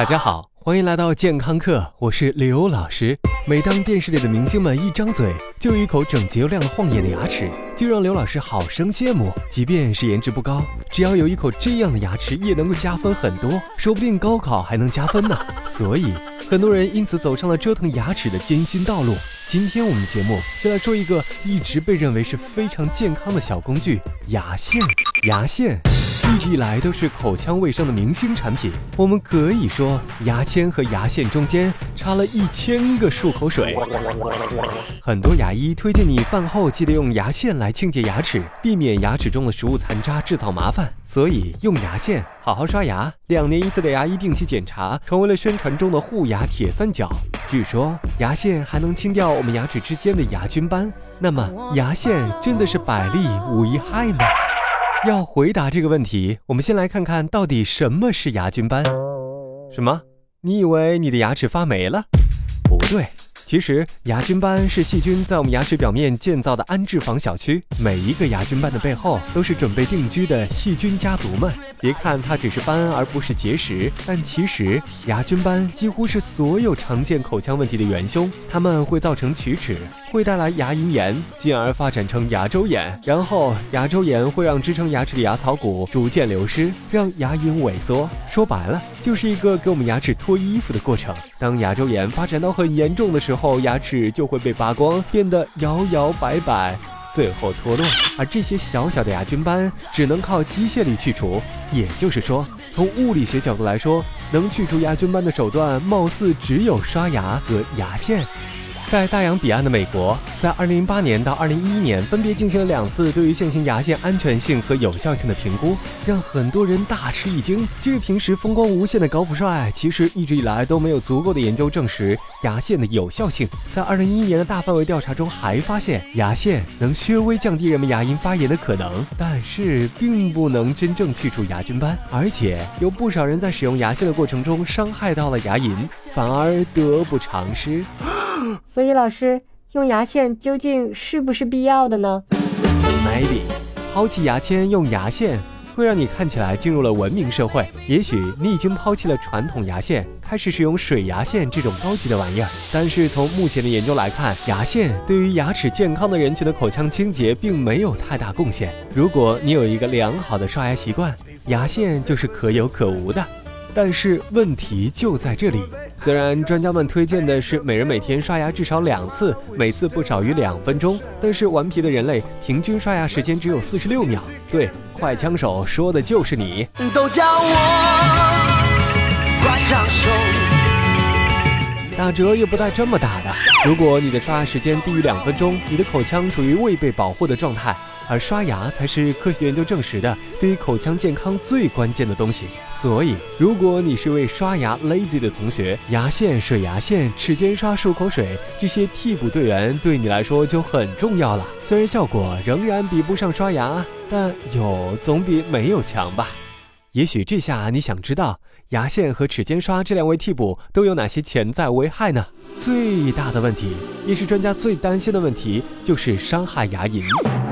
大家好，欢迎来到健康课，我是刘老师。每当电视里的明星们一张嘴就有一口整洁又亮的晃眼的牙齿，就让刘老师好生羡慕。即便是颜值不高，只要有一口这样的牙齿，也能够加分很多，说不定高考还能加分呢。所以，很多人因此走上了折腾牙齿的艰辛道路。今天我们节目就来说一个一直被认为是非常健康的小工具——牙线。牙线。一直以来都是口腔卫生的明星产品。我们可以说，牙签和牙线中间插了一千个漱口水。很多牙医推荐你饭后记得用牙线来清洁牙齿，避免牙齿中的食物残渣制造麻烦。所以，用牙线好好刷牙，两年一次的牙医定期检查成为了宣传中的护牙铁三角。据说，牙线还能清掉我们牙齿之间的牙菌斑。那么，牙线真的是百利无一害吗？要回答这个问题，我们先来看看到底什么是牙菌斑。什么？你以为你的牙齿发霉了？不对。其实牙菌斑是细菌在我们牙齿表面建造的安置房小区，每一个牙菌斑的背后都是准备定居的细菌家族们。别看它只是斑而不是结石，但其实牙菌斑几乎是所有常见口腔问题的元凶。它们会造成龋齿，会带来牙龈炎，进而发展成牙周炎，然后牙周炎会让支撑牙齿的牙槽骨逐渐流失，让牙龈萎缩。说白了，就是一个给我们牙齿脱衣服的过程。当牙周炎发展到很严重的时候，牙齿就会被扒光，变得摇摇摆摆，最后脱落。而这些小小的牙菌斑只能靠机械力去除，也就是说，从物理学角度来说，能去除牙菌斑的手段，貌似只有刷牙和牙线。在大洋彼岸的美国，在2008年到2011年分别进行了两次对于现行牙线安全性和有效性的评估，让很多人大吃一惊。这个平时风光无限的高富帅，其实一直以来都没有足够的研究证实牙线的有效性。在2011年的大范围调查中，还发现牙线能稍微降低人们牙龈发炎的可能，但是并不能真正去除牙菌斑，而且有不少人在使用牙线的过程中伤害到了牙龈，反而得不偿失。所以，老师用牙线究竟是不是必要的呢？Maybe，抛弃牙签用牙线会让你看起来进入了文明社会。也许你已经抛弃了传统牙线，开始使用水牙线这种高级的玩意儿。但是从目前的研究来看，牙线对于牙齿健康的人群的口腔清洁并没有太大贡献。如果你有一个良好的刷牙习惯，牙线就是可有可无的。但是问题就在这里，虽然专家们推荐的是每人每天刷牙至少两次，每次不少于两分钟，但是顽皮的人类平均刷牙时间只有四十六秒。对，快枪手说的就是你。都叫我快枪手。打折又不带这么打的。如果你的刷牙时间低于两分钟，你的口腔处于未被保护的状态。而刷牙才是科学研究证实的对于口腔健康最关键的东西。所以，如果你是位刷牙 lazy 的同学，牙线、水牙线、齿间刷、漱口水这些替补队员对你来说就很重要了。虽然效果仍然比不上刷牙，但有总比没有强吧。也许这下你想知道牙线和齿间刷这两位替补都有哪些潜在危害呢？最大的问题，也是专家最担心的问题，就是伤害牙龈。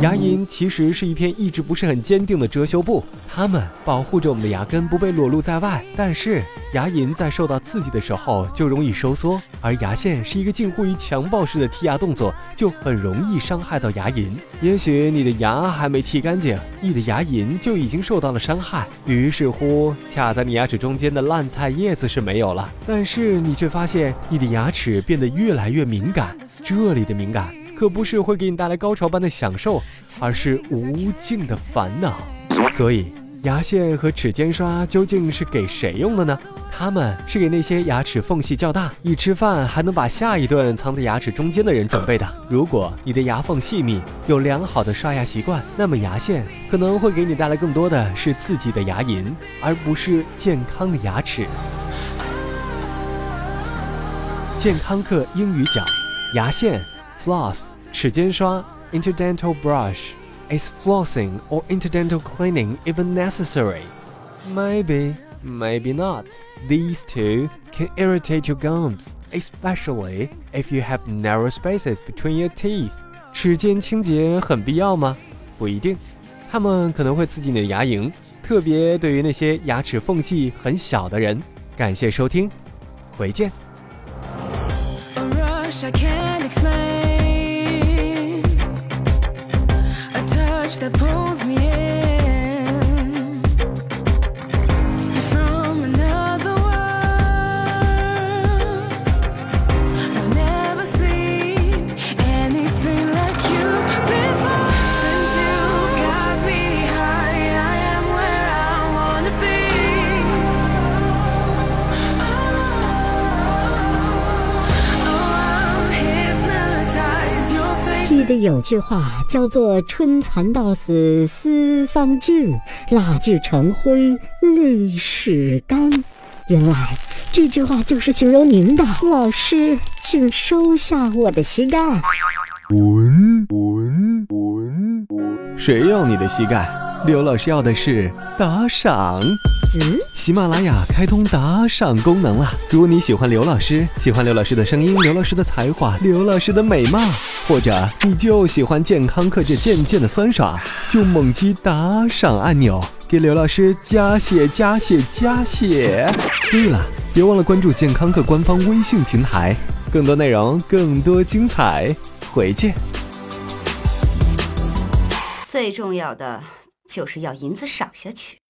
牙龈其实是一片意志不是很坚定的遮羞布，它们保护着我们的牙根不被裸露在外。但是牙龈在受到刺激的时候就容易收缩，而牙线是一个近乎于强暴式的剔牙动作，就很容易伤害到牙龈。也许你的牙还没剔干净，你的牙龈就已经受到了伤害。于是乎，卡在你牙齿中间的烂菜叶子是没有了，但是你却发现你的牙齿变得越来越敏感。这里的敏感。可不是会给你带来高潮般的享受，而是无尽的烦恼。所以，牙线和齿间刷究竟是给谁用的呢？它们是给那些牙齿缝隙较大，一吃饭还能把下一顿藏在牙齿中间的人准备的。如果你的牙缝细密，有良好的刷牙习惯，那么牙线可能会给你带来更多的是自己的牙龈，而不是健康的牙齿。健康课英语讲牙线。Floss 齿间刷 interdental brush is flossing or interdental cleaning even necessary? Maybe, maybe not. These two can irritate your gums, especially if you have narrow spaces between your teeth. 齿间清洁很必要吗？不一定，它们可能会刺激你的牙龈，特别对于那些牙齿缝隙很小的人。 感谢收听，回见。 Rush I can't explain. A touch that pulls me in. 得有句话叫做“春蚕到死丝方尽，蜡炬成灰泪始干”。原来这句话就是形容您的。老师，请收下我的膝盖。滚滚滚滚，谁要你的膝盖？刘老师要的是打赏。嗯，喜马拉雅开通打赏功能了。如果你喜欢刘老师，喜欢刘老师的声音、刘老师的才华、刘老师的美貌，或者你就喜欢健康课这渐渐的酸爽，就猛击打赏按钮，给刘老师加血加血加血。对了，别忘了关注健康课官方微信平台，更多内容，更多精彩，回见。最重要的就是要银子赏下去。